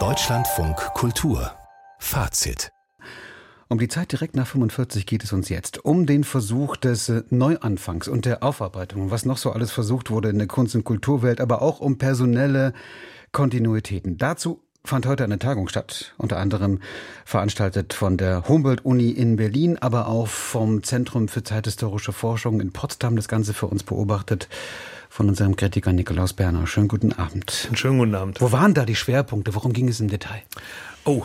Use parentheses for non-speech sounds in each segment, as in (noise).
Deutschlandfunk Kultur Fazit um die Zeit direkt nach 45 geht es uns jetzt. Um den Versuch des äh, Neuanfangs und der Aufarbeitung, was noch so alles versucht wurde in der Kunst- und Kulturwelt, aber auch um personelle Kontinuitäten. Dazu fand heute eine Tagung statt, unter anderem veranstaltet von der Humboldt-Uni in Berlin, aber auch vom Zentrum für zeithistorische Forschung in Potsdam. Das Ganze für uns beobachtet von unserem Kritiker Nikolaus Berner. Schönen guten Abend. schönen guten Abend. Wo waren da die Schwerpunkte? Worum ging es im Detail? Oh,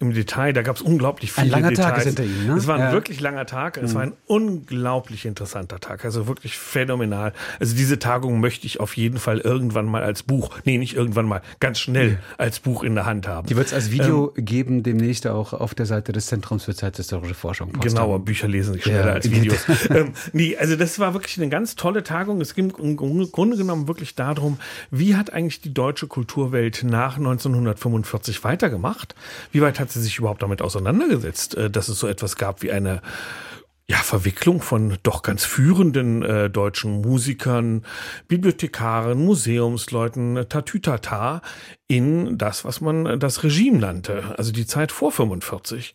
im Detail, da gab es unglaublich viele Ein langer Details. Tag ist hinter Ihnen, ne? Es war ein Ja. wirklich langer Tag. Es war ein unglaublich interessanter Tag. Also wirklich phänomenal. Also diese Tagung möchte ich auf jeden Fall irgendwann mal als Buch, nee, nicht irgendwann mal, ganz schnell als Buch in der Hand haben. Die wird es als Video geben, demnächst auch auf der Seite des Zentrums für zeithistorische Forschung. Potsdam. Genauer, Bücher lesen sich schneller (laughs) Ja. als Videos. ähm, nee, also das war wirklich eine ganz tolle Tagung. Es ging im Grunde genommen wirklich darum, wie hat eigentlich die deutsche Kulturwelt nach 1945 weitergemacht? Wie weit hat sie sich überhaupt damit auseinandergesetzt, äh, dass es so etwas gab wie eine ja, Verwicklung von doch ganz führenden äh, deutschen Musikern, Bibliothekaren, Museumsleuten, äh, Tatütata in das, was man äh, das Regime nannte, also die Zeit vor 45.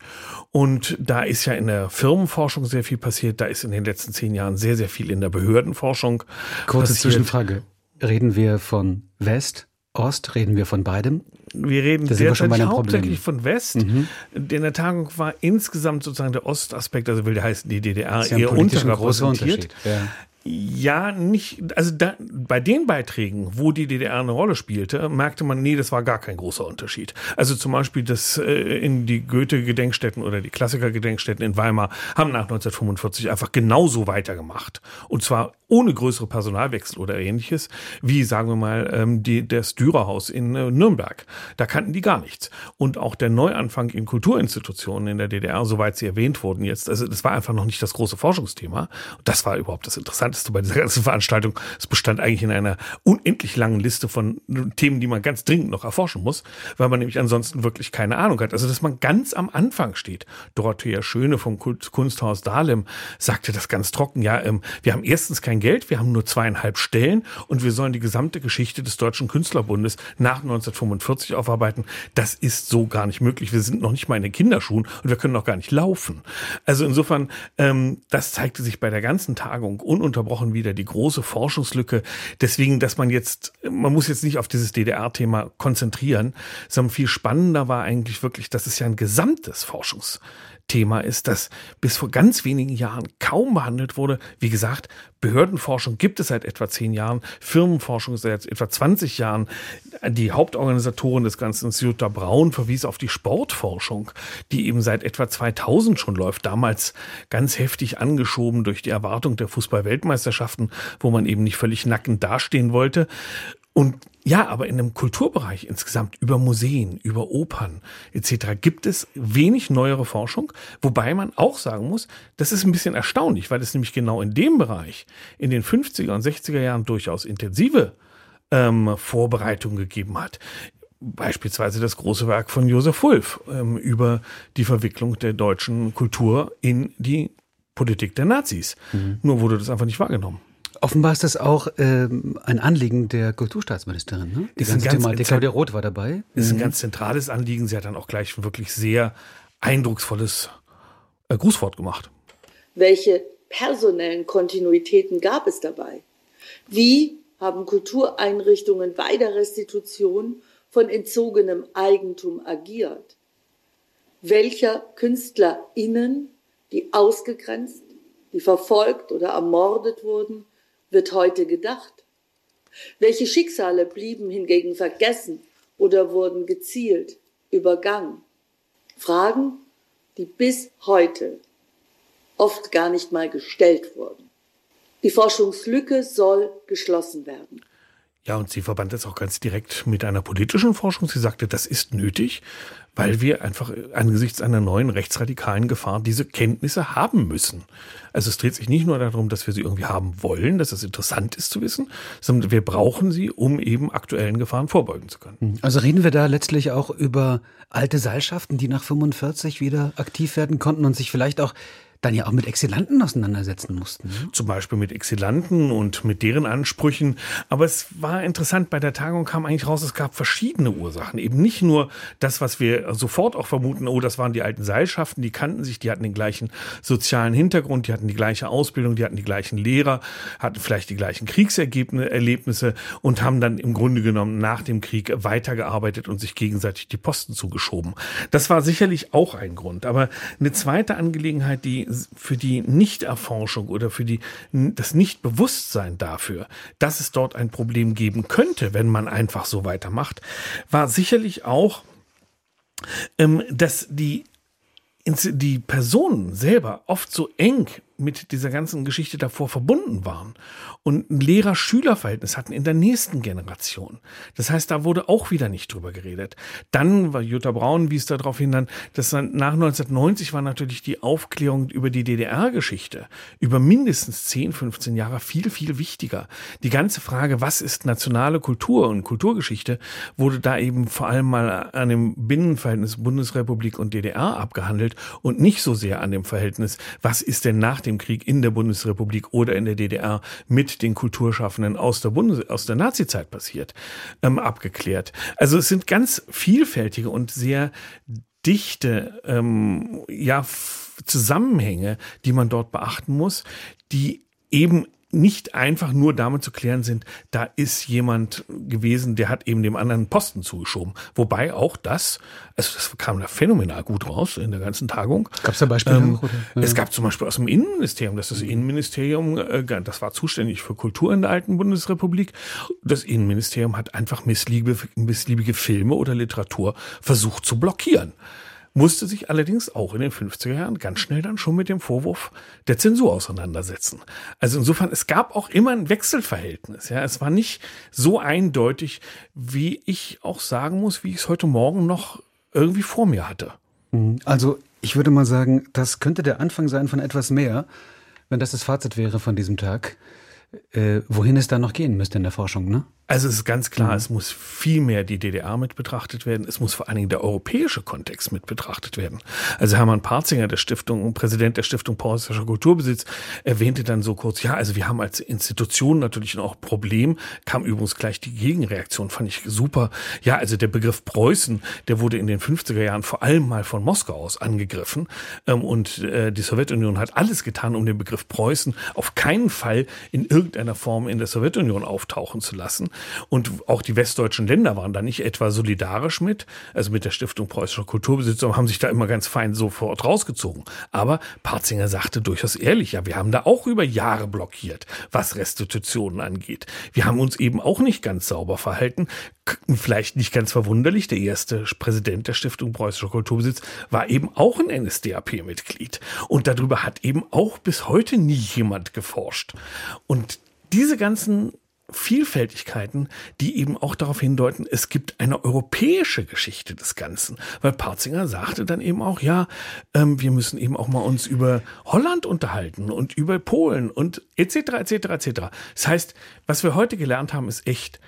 Und da ist ja in der Firmenforschung sehr viel passiert, da ist in den letzten zehn Jahren sehr, sehr viel in der Behördenforschung Kurze passiert. Zwischenfrage. Reden wir von West, Ost? Reden wir von beidem? Wir reden derzeit Problem. hauptsächlich von West. Mhm. In der Tagung war insgesamt sozusagen der Ostaspekt, also will der heißen, die DDR ja eher unterrepräsentiert. Ja. Ja, nicht, also da, bei den Beiträgen, wo die DDR eine Rolle spielte, merkte man, nee, das war gar kein großer Unterschied. Also zum Beispiel das äh, in die Goethe-Gedenkstätten oder die Klassiker-Gedenkstätten in Weimar haben nach 1945 einfach genauso weitergemacht. Und zwar ohne größere Personalwechsel oder ähnliches, wie sagen wir mal ähm, die, das Dürerhaus in äh, Nürnberg. Da kannten die gar nichts. Und auch der Neuanfang in Kulturinstitutionen in der DDR, soweit sie erwähnt wurden jetzt, also das war einfach noch nicht das große Forschungsthema. Das war überhaupt das Interessanteste bei dieser ganzen Veranstaltung. Es bestand eigentlich in einer unendlich langen Liste von Themen, die man ganz dringend noch erforschen muss, weil man nämlich ansonsten wirklich keine Ahnung hat. Also, dass man ganz am Anfang steht. Dorothea Schöne vom Kunsthaus Dahlem sagte das ganz trocken. Ja, ähm, wir haben erstens kein Geld, wir haben nur zweieinhalb Stellen und wir sollen die gesamte Geschichte des Deutschen Künstlerbundes nach 1945 aufarbeiten. Das ist so gar nicht möglich. Wir sind noch nicht mal in den Kinderschuhen und wir können noch gar nicht laufen. Also insofern, ähm, das zeigte sich bei der ganzen Tagung ununterbrochen wieder die große Forschungslücke. Deswegen, dass man jetzt, man muss jetzt nicht auf dieses DDR-Thema konzentrieren, sondern viel spannender war eigentlich wirklich, dass es ja ein gesamtes Forschungs Thema ist, das bis vor ganz wenigen Jahren kaum behandelt wurde. Wie gesagt, Behördenforschung gibt es seit etwa zehn Jahren, Firmenforschung seit etwa 20 Jahren. Die Hauptorganisatorin des Ganzen, Jutta Braun, verwies auf die Sportforschung, die eben seit etwa 2000 schon läuft. Damals ganz heftig angeschoben durch die Erwartung der Fußball-Weltmeisterschaften, wo man eben nicht völlig nackend dastehen wollte. Und ja, aber in einem Kulturbereich insgesamt über Museen, über Opern etc. gibt es wenig neuere Forschung, wobei man auch sagen muss, das ist ein bisschen erstaunlich, weil es nämlich genau in dem Bereich in den 50er und 60er Jahren durchaus intensive ähm, Vorbereitungen gegeben hat. Beispielsweise das große Werk von Josef Wulff ähm, über die Verwicklung der deutschen Kultur in die Politik der Nazis. Nur wurde das einfach nicht wahrgenommen. Offenbar ist das auch ähm, ein Anliegen der Kulturstaatsministerin. Ne? Die Ist ganze ganz Thematik. Claudia Roth war dabei. Das ist ein ganz zentrales Anliegen. Sie hat dann auch gleich ein wirklich sehr eindrucksvolles äh, Grußwort gemacht. Welche personellen Kontinuitäten gab es dabei? Wie haben Kultureinrichtungen bei der Restitution von entzogenem Eigentum agiert? Welcher KünstlerInnen, die ausgegrenzt, die verfolgt oder ermordet wurden, wird heute gedacht? Welche Schicksale blieben hingegen vergessen oder wurden gezielt übergangen? Fragen, die bis heute oft gar nicht mal gestellt wurden. Die Forschungslücke soll geschlossen werden. Ja, und sie verband das auch ganz direkt mit einer politischen Forschung. Sie sagte, das ist nötig, weil wir einfach angesichts einer neuen rechtsradikalen Gefahr diese Kenntnisse haben müssen. Also es dreht sich nicht nur darum, dass wir sie irgendwie haben wollen, dass es interessant ist zu wissen, sondern wir brauchen sie, um eben aktuellen Gefahren vorbeugen zu können. Also reden wir da letztlich auch über alte Seilschaften, die nach 45 wieder aktiv werden konnten und sich vielleicht auch dann ja auch mit Exilanten auseinandersetzen mussten. Ne? Zum Beispiel mit Exilanten und mit deren Ansprüchen. Aber es war interessant, bei der Tagung kam eigentlich raus, es gab verschiedene Ursachen. Eben nicht nur das, was wir sofort auch vermuten, oh, das waren die alten Seilschaften, die kannten sich, die hatten den gleichen sozialen Hintergrund, die hatten die gleiche Ausbildung, die hatten die gleichen Lehrer, hatten vielleicht die gleichen Kriegserlebnisse und haben dann im Grunde genommen nach dem Krieg weitergearbeitet und sich gegenseitig die Posten zugeschoben. Das war sicherlich auch ein Grund. Aber eine zweite Angelegenheit, die für die Nichterforschung oder für die, das Nichtbewusstsein dafür, dass es dort ein Problem geben könnte, wenn man einfach so weitermacht, war sicherlich auch, ähm, dass die die Personen selber oft so eng mit dieser ganzen Geschichte davor verbunden waren und ein Lehrer-Schüler-Verhältnis hatten in der nächsten Generation. Das heißt, da wurde auch wieder nicht drüber geredet. Dann war Jutta Braun wies darauf hin, dann, dass dann nach 1990 war natürlich die Aufklärung über die DDR-Geschichte über mindestens 10, 15 Jahre viel, viel wichtiger. Die ganze Frage, was ist nationale Kultur und Kulturgeschichte, wurde da eben vor allem mal an dem Binnenverhältnis Bundesrepublik und DDR abgehandelt und nicht so sehr an dem Verhältnis, was ist denn nach dem dem Krieg in der Bundesrepublik oder in der DDR mit den Kulturschaffenden aus der Bundes aus der Nazizeit passiert, ähm, abgeklärt. Also es sind ganz vielfältige und sehr dichte ähm, ja, Zusammenhänge, die man dort beachten muss, die eben nicht einfach nur damit zu klären sind, da ist jemand gewesen, der hat eben dem anderen Posten zugeschoben. Wobei auch das, also das kam da phänomenal gut raus in der ganzen Tagung. Gab es da Beispiele? Ähm, ja. Es gab zum Beispiel aus dem Innenministerium, das ist das Innenministerium, äh, das war zuständig für Kultur in der alten Bundesrepublik. Das Innenministerium hat einfach missliebige, missliebige Filme oder Literatur versucht zu blockieren musste sich allerdings auch in den 50er Jahren ganz schnell dann schon mit dem Vorwurf der Zensur auseinandersetzen. Also insofern, es gab auch immer ein Wechselverhältnis. Ja, es war nicht so eindeutig, wie ich auch sagen muss, wie ich es heute Morgen noch irgendwie vor mir hatte. Mhm. Also ich würde mal sagen, das könnte der Anfang sein von etwas mehr, wenn das das Fazit wäre von diesem Tag. Äh, wohin es dann noch gehen müsste in der Forschung, ne? Also es ist ganz klar, mhm. es muss viel mehr die DDR mit betrachtet werden. Es muss vor allen Dingen der europäische Kontext mit betrachtet werden. Also Hermann Parzinger, der Stiftung, Präsident der Stiftung Preußischer Kulturbesitz, erwähnte dann so kurz, ja, also wir haben als Institution natürlich auch ein Problem. Kam übrigens gleich die Gegenreaktion, fand ich super. Ja, also der Begriff Preußen, der wurde in den 50er Jahren vor allem mal von Moskau aus angegriffen. Ähm, und äh, die Sowjetunion hat alles getan, um den Begriff Preußen auf keinen Fall in irgendeiner Form in der Sowjetunion auftauchen zu lassen. Und auch die westdeutschen Länder waren da nicht etwa solidarisch mit, also mit der Stiftung Preußischer Kulturbesitz, haben sich da immer ganz fein sofort rausgezogen. Aber Parzinger sagte durchaus ehrlich, ja, wir haben da auch über Jahre blockiert, was Restitutionen angeht. Wir haben uns eben auch nicht ganz sauber verhalten. Vielleicht nicht ganz verwunderlich, der erste Präsident der Stiftung Preußischer Kulturbesitz war eben auch ein NSDAP-Mitglied. Und darüber hat eben auch bis heute nie jemand geforscht. Und diese ganzen Vielfältigkeiten, die eben auch darauf hindeuten, es gibt eine europäische Geschichte des Ganzen. Weil Parzinger sagte dann eben auch, ja, ähm, wir müssen eben auch mal uns über Holland unterhalten und über Polen und etc. etc. etc. Das heißt, was wir heute gelernt haben, ist echt,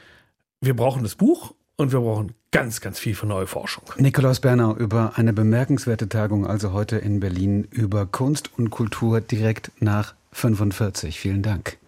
wir brauchen das Buch und wir brauchen ganz, ganz viel für neue Forschung. Nikolaus Bernau über eine bemerkenswerte Tagung, also heute in Berlin, über Kunst und Kultur direkt nach 45. Vielen Dank.